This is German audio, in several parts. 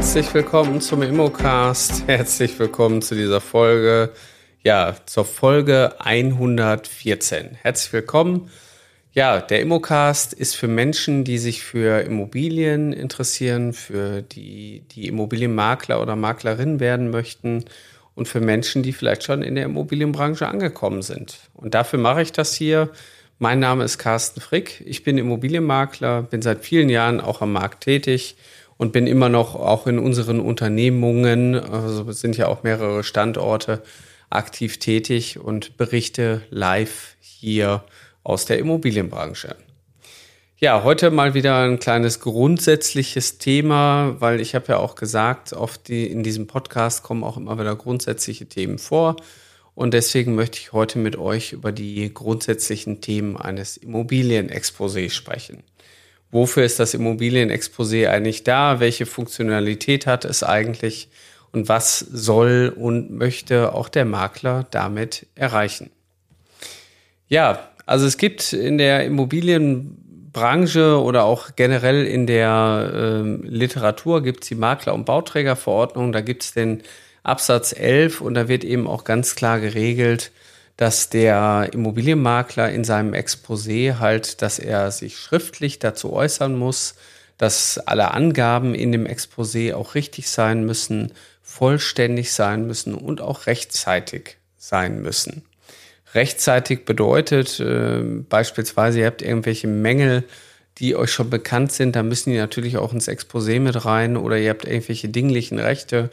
Herzlich willkommen zum Immocast. Herzlich willkommen zu dieser Folge. Ja, zur Folge 114. Herzlich willkommen. Ja, der Immocast ist für Menschen, die sich für Immobilien interessieren, für die, die Immobilienmakler oder Maklerin werden möchten und für Menschen, die vielleicht schon in der Immobilienbranche angekommen sind. Und dafür mache ich das hier. Mein Name ist Carsten Frick. Ich bin Immobilienmakler, bin seit vielen Jahren auch am Markt tätig und bin immer noch auch in unseren Unternehmungen, also sind ja auch mehrere Standorte, aktiv tätig und berichte live hier aus der Immobilienbranche. Ja, heute mal wieder ein kleines grundsätzliches Thema, weil ich habe ja auch gesagt, oft die, in diesem Podcast kommen auch immer wieder grundsätzliche Themen vor. Und deswegen möchte ich heute mit euch über die grundsätzlichen Themen eines Immobilienexposés sprechen. Wofür ist das Immobilienexposé eigentlich da? Welche Funktionalität hat es eigentlich? Und was soll und möchte auch der Makler damit erreichen? Ja, also es gibt in der Immobilienbranche oder auch generell in der äh, Literatur gibt es die Makler- und Bauträgerverordnung, da gibt es den Absatz 11 und da wird eben auch ganz klar geregelt, dass der Immobilienmakler in seinem Exposé halt, dass er sich schriftlich dazu äußern muss, dass alle Angaben in dem Exposé auch richtig sein müssen, vollständig sein müssen und auch rechtzeitig sein müssen. Rechtzeitig bedeutet äh, beispielsweise, ihr habt irgendwelche Mängel, die euch schon bekannt sind, da müssen die natürlich auch ins Exposé mit rein oder ihr habt irgendwelche dinglichen Rechte,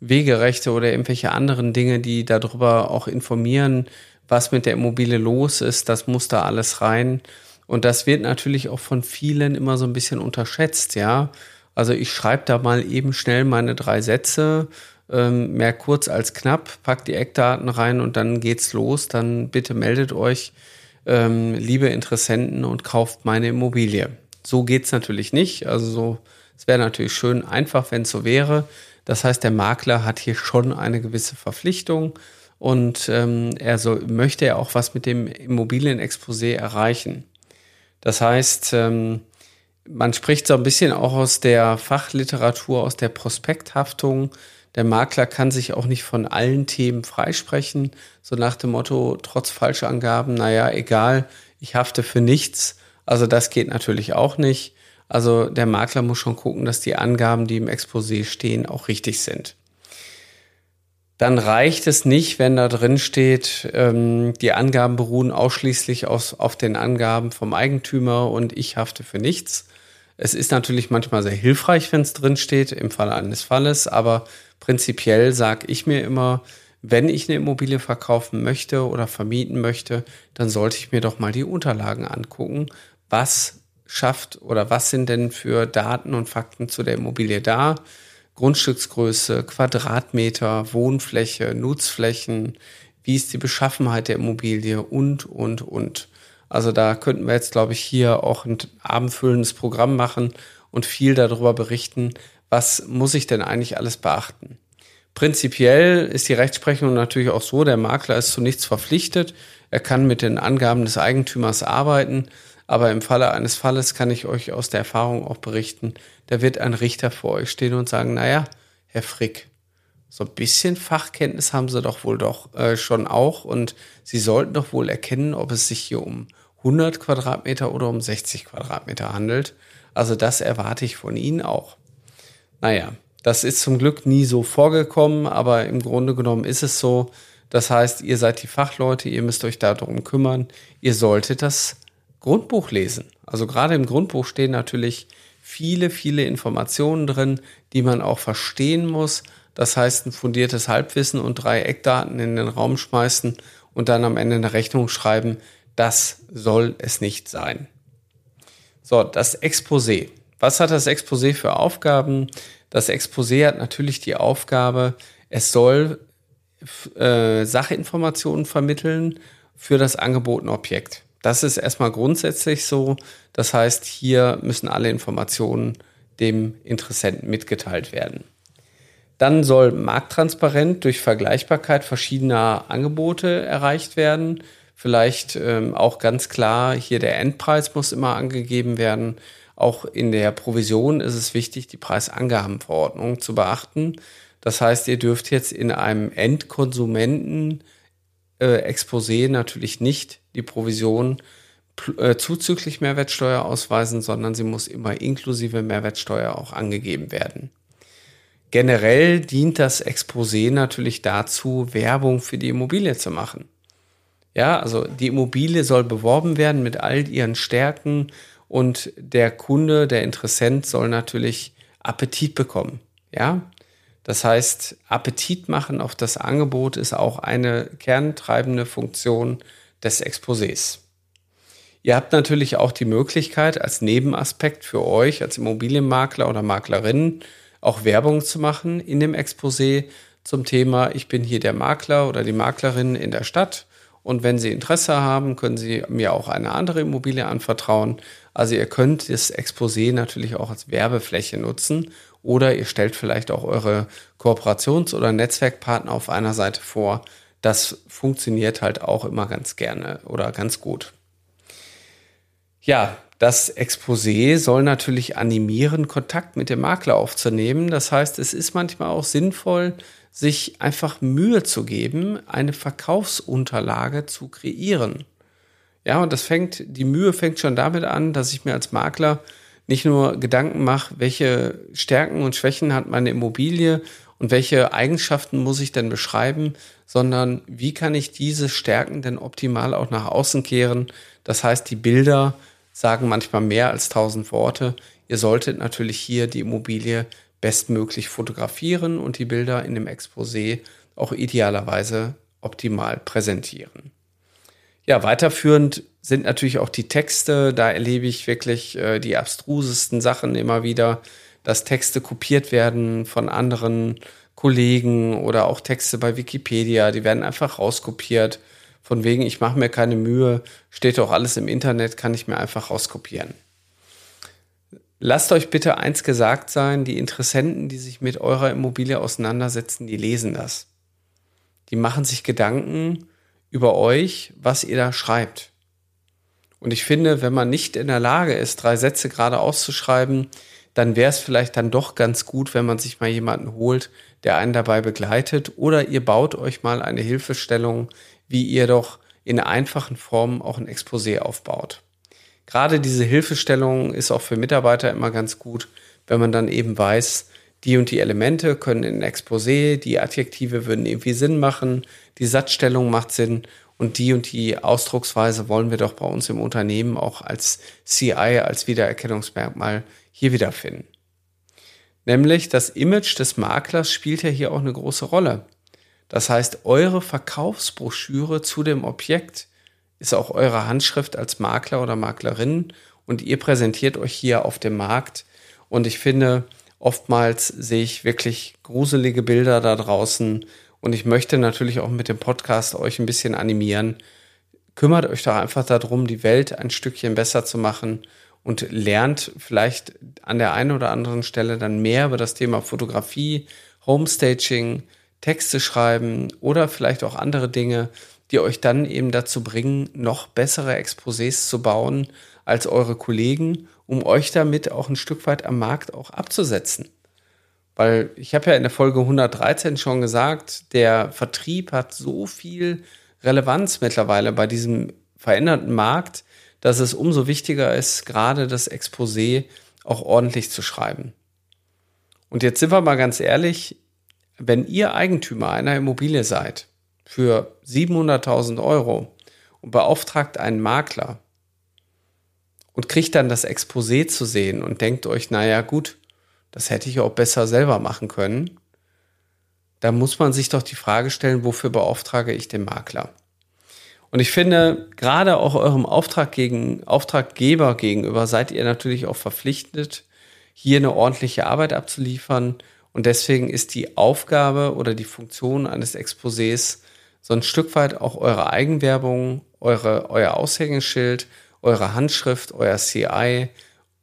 Wegerechte oder irgendwelche anderen Dinge, die darüber auch informieren, was mit der Immobilie los ist, das muss da alles rein. Und das wird natürlich auch von vielen immer so ein bisschen unterschätzt, ja. Also ich schreibe da mal eben schnell meine drei Sätze, ähm, mehr kurz als knapp, packt die Eckdaten rein und dann geht's los. Dann bitte meldet euch, ähm, liebe Interessenten, und kauft meine Immobilie. So geht's natürlich nicht. Also so, es wäre natürlich schön einfach, wenn es so wäre. Das heißt, der Makler hat hier schon eine gewisse Verpflichtung und ähm, er so, möchte ja auch was mit dem Immobilienexposé erreichen. Das heißt, ähm, man spricht so ein bisschen auch aus der Fachliteratur, aus der Prospekthaftung. Der Makler kann sich auch nicht von allen Themen freisprechen, so nach dem Motto, trotz Falschangaben, naja, egal, ich hafte für nichts. Also das geht natürlich auch nicht. Also der Makler muss schon gucken, dass die Angaben, die im Exposé stehen, auch richtig sind. Dann reicht es nicht, wenn da drin steht, ähm, die Angaben beruhen ausschließlich aus, auf den Angaben vom Eigentümer und ich hafte für nichts. Es ist natürlich manchmal sehr hilfreich, wenn es drin steht, im Falle eines Falles, aber prinzipiell sage ich mir immer, wenn ich eine Immobilie verkaufen möchte oder vermieten möchte, dann sollte ich mir doch mal die Unterlagen angucken. Was schafft oder was sind denn für Daten und Fakten zu der Immobilie da? Grundstücksgröße, Quadratmeter, Wohnfläche, Nutzflächen, wie ist die Beschaffenheit der Immobilie und, und, und. Also da könnten wir jetzt, glaube ich, hier auch ein abendfüllendes Programm machen und viel darüber berichten, was muss ich denn eigentlich alles beachten. Prinzipiell ist die Rechtsprechung natürlich auch so, der Makler ist zu nichts verpflichtet. Er kann mit den Angaben des Eigentümers arbeiten, aber im Falle eines Falles kann ich euch aus der Erfahrung auch berichten, da wird ein Richter vor euch stehen und sagen, naja, Herr Frick, so ein bisschen Fachkenntnis haben Sie doch wohl doch äh, schon auch und Sie sollten doch wohl erkennen, ob es sich hier um 100 Quadratmeter oder um 60 Quadratmeter handelt. Also das erwarte ich von Ihnen auch. Naja, das ist zum Glück nie so vorgekommen, aber im Grunde genommen ist es so. Das heißt, ihr seid die Fachleute, ihr müsst euch darum kümmern. Ihr solltet das Grundbuch lesen. Also gerade im Grundbuch stehen natürlich viele, viele Informationen drin, die man auch verstehen muss. Das heißt, ein fundiertes Halbwissen und drei Eckdaten in den Raum schmeißen und dann am Ende eine Rechnung schreiben, das soll es nicht sein. So, das Exposé. Was hat das Exposé für Aufgaben? Das Exposé hat natürlich die Aufgabe, es soll äh, Sachinformationen vermitteln für das angebotene Objekt. Das ist erstmal grundsätzlich so. Das heißt, hier müssen alle Informationen dem Interessenten mitgeteilt werden. Dann soll markttransparent durch Vergleichbarkeit verschiedener Angebote erreicht werden. Vielleicht ähm, auch ganz klar, hier der Endpreis muss immer angegeben werden. auch in der Provision ist es wichtig, die Preisangabenverordnung zu beachten. Das heißt, ihr dürft jetzt in einem Endkonsumenten äh, Exposé natürlich nicht die Provision äh, zuzüglich Mehrwertsteuer ausweisen, sondern sie muss immer inklusive Mehrwertsteuer auch angegeben werden. Generell dient das Exposé natürlich dazu, Werbung für die Immobilie zu machen. Ja, also die Immobilie soll beworben werden mit all ihren Stärken und der Kunde, der Interessent soll natürlich Appetit bekommen. Ja, das heißt, Appetit machen auf das Angebot ist auch eine kerntreibende Funktion des Exposés. Ihr habt natürlich auch die Möglichkeit, als Nebenaspekt für euch, als Immobilienmakler oder Maklerin, auch Werbung zu machen in dem Exposé zum Thema, ich bin hier der Makler oder die Maklerin in der Stadt. Und wenn Sie Interesse haben, können Sie mir auch eine andere Immobilie anvertrauen. Also ihr könnt das Exposé natürlich auch als Werbefläche nutzen oder ihr stellt vielleicht auch eure Kooperations- oder Netzwerkpartner auf einer Seite vor. Das funktioniert halt auch immer ganz gerne oder ganz gut. Ja, das Exposé soll natürlich animieren, Kontakt mit dem Makler aufzunehmen. Das heißt, es ist manchmal auch sinnvoll, sich einfach Mühe zu geben, eine Verkaufsunterlage zu kreieren. Ja, und das fängt, die Mühe fängt schon damit an, dass ich mir als Makler nicht nur Gedanken mache, welche Stärken und Schwächen hat meine Immobilie und welche Eigenschaften muss ich denn beschreiben, sondern wie kann ich diese Stärken denn optimal auch nach außen kehren. Das heißt, die Bilder sagen manchmal mehr als tausend Worte. Ihr solltet natürlich hier die Immobilie bestmöglich fotografieren und die Bilder in dem Exposé auch idealerweise optimal präsentieren. Ja, weiterführend sind natürlich auch die Texte. Da erlebe ich wirklich äh, die abstrusesten Sachen immer wieder, dass Texte kopiert werden von anderen Kollegen oder auch Texte bei Wikipedia, die werden einfach rauskopiert von wegen, ich mache mir keine Mühe, steht doch alles im Internet, kann ich mir einfach rauskopieren. Lasst euch bitte eins gesagt sein, die Interessenten, die sich mit eurer Immobilie auseinandersetzen, die lesen das. Die machen sich Gedanken über euch, was ihr da schreibt. Und ich finde, wenn man nicht in der Lage ist, drei Sätze gerade auszuschreiben, dann wäre es vielleicht dann doch ganz gut, wenn man sich mal jemanden holt, der einen dabei begleitet. Oder ihr baut euch mal eine Hilfestellung wie ihr doch in einfachen Formen auch ein Exposé aufbaut. Gerade diese Hilfestellung ist auch für Mitarbeiter immer ganz gut, wenn man dann eben weiß, die und die Elemente können in Exposé, die Adjektive würden irgendwie Sinn machen, die Satzstellung macht Sinn und die und die Ausdrucksweise wollen wir doch bei uns im Unternehmen auch als CI, als Wiedererkennungsmerkmal hier wiederfinden. Nämlich das Image des Maklers spielt ja hier auch eine große Rolle. Das heißt, eure Verkaufsbroschüre zu dem Objekt ist auch eure Handschrift als Makler oder Maklerin und ihr präsentiert euch hier auf dem Markt. Und ich finde, oftmals sehe ich wirklich gruselige Bilder da draußen und ich möchte natürlich auch mit dem Podcast euch ein bisschen animieren. Kümmert euch doch einfach darum, die Welt ein Stückchen besser zu machen und lernt vielleicht an der einen oder anderen Stelle dann mehr über das Thema Fotografie, Homestaging, Texte schreiben oder vielleicht auch andere Dinge, die euch dann eben dazu bringen, noch bessere Exposés zu bauen als eure Kollegen, um euch damit auch ein Stück weit am Markt auch abzusetzen. Weil ich habe ja in der Folge 113 schon gesagt, der Vertrieb hat so viel Relevanz mittlerweile bei diesem veränderten Markt, dass es umso wichtiger ist, gerade das Exposé auch ordentlich zu schreiben. Und jetzt sind wir mal ganz ehrlich, wenn ihr Eigentümer einer Immobilie seid für 700.000 Euro und beauftragt einen Makler und kriegt dann das Exposé zu sehen und denkt euch, naja gut, das hätte ich auch besser selber machen können, da muss man sich doch die Frage stellen, wofür beauftrage ich den Makler? Und ich finde, gerade auch eurem Auftrag gegen, Auftraggeber gegenüber seid ihr natürlich auch verpflichtet, hier eine ordentliche Arbeit abzuliefern und deswegen ist die Aufgabe oder die Funktion eines Exposés so ein Stück weit auch eure Eigenwerbung, eure, euer Aushängeschild, eure Handschrift, euer CI,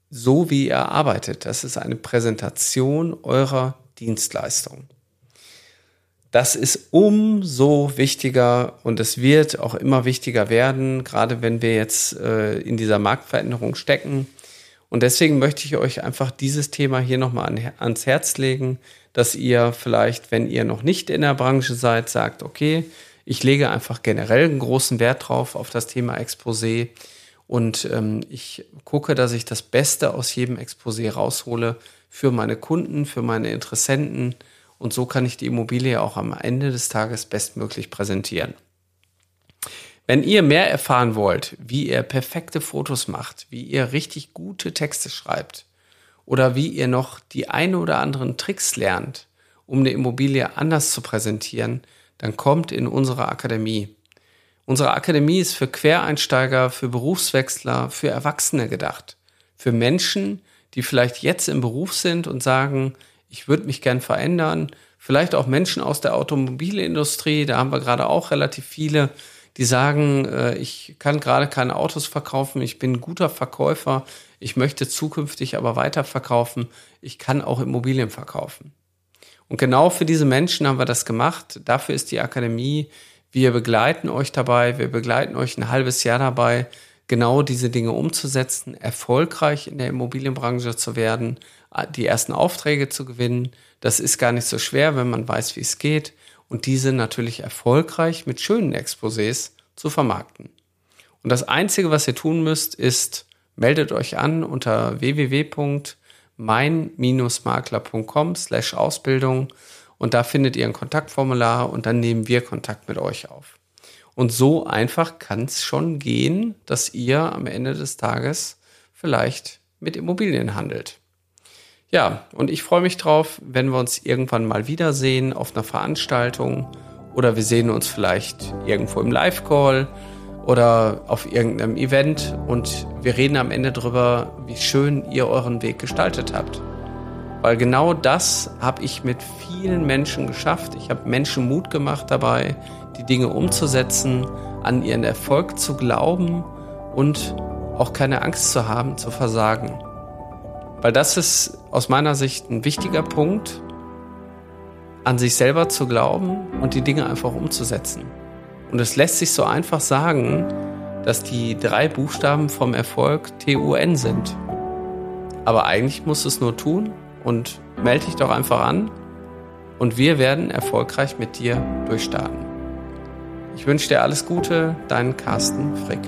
so wie ihr arbeitet. Das ist eine Präsentation eurer Dienstleistung. Das ist umso wichtiger und es wird auch immer wichtiger werden, gerade wenn wir jetzt äh, in dieser Marktveränderung stecken Und deswegen möchte ich euch einfach dieses Thema hier nochmal ans Herz legen, dass ihr vielleicht, wenn ihr noch nicht in der Branche seid, sagt, okay, ich lege einfach generell einen großen Wert drauf auf das Thema Exposé und ähm, ich gucke, dass ich das Beste aus jedem Exposé raushole für meine Kunden, für meine Interessenten und so kann ich die Immobilie auch am Ende des Tages bestmöglich präsentieren. Wenn ihr mehr erfahren wollt, wie ihr perfekte Fotos macht, wie ihr richtig gute Texte schreibt oder wie ihr noch die ein oder anderen Tricks lernt, um eine Immobilie anders zu präsentieren, dann kommt in unsere Akademie. Unsere Akademie ist für Quereinsteiger, für Berufswechsler, für Erwachsene gedacht. Für Menschen, die vielleicht jetzt im Beruf sind und sagen, ich würde mich gern verändern. Vielleicht auch Menschen aus der Automobilindustrie, da haben wir gerade auch relativ viele, die sagen, äh, ich kann gerade keine Autos verkaufen, ich bin ein guter Verkäufer, ich möchte zukünftig aber weiterverkaufen, ich kann auch Immobilien verkaufen. Und genau für diese Menschen haben wir das gemacht. Dafür ist die Akademie. Wir begleiten euch dabei, wir begleiten euch ein halbes Jahr dabei, genau diese Dinge umzusetzen, erfolgreich in der Immobilienbranche zu werden, die ersten Aufträge zu gewinnen. Das ist gar nicht so schwer, wenn man weiß, wie es geht und diese natürlich erfolgreich mit schönen Exposés zu vermarkten. Und das Einzige, was ihr tun müsst, ist, meldet euch an unter www.mein-makler.com slash Ausbildung und da findet ihr ein Kontaktformular und dann nehmen wir Kontakt mit euch auf. Und so einfach kann es schon gehen, dass ihr am Ende des Tages vielleicht mit Immobilien handelt. Ja, und ich freue mich drauf, wenn wir uns irgendwann mal wiedersehen auf einer Veranstaltung oder wir sehen uns vielleicht irgendwo im Live-Call oder auf irgendeinem Event und wir reden am Ende darüber, wie schön ihr euren Weg gestaltet habt. Weil genau das habe ich mit vielen Menschen geschafft. Ich habe Menschen Mut gemacht dabei, die Dinge umzusetzen, an ihren Erfolg zu glauben und auch keine Angst zu haben, zu versagen. Weil das ist aus meiner Sicht ein wichtiger Punkt, an sich selber zu glauben und die Dinge einfach umzusetzen. Und es lässt sich so einfach sagen, dass die drei Buchstaben vom Erfolg TUN sind. Aber eigentlich musst du es nur tun und melde dich doch einfach an und wir werden erfolgreich mit dir durchstarten. Ich wünsche dir alles Gute, dein Carsten Frick.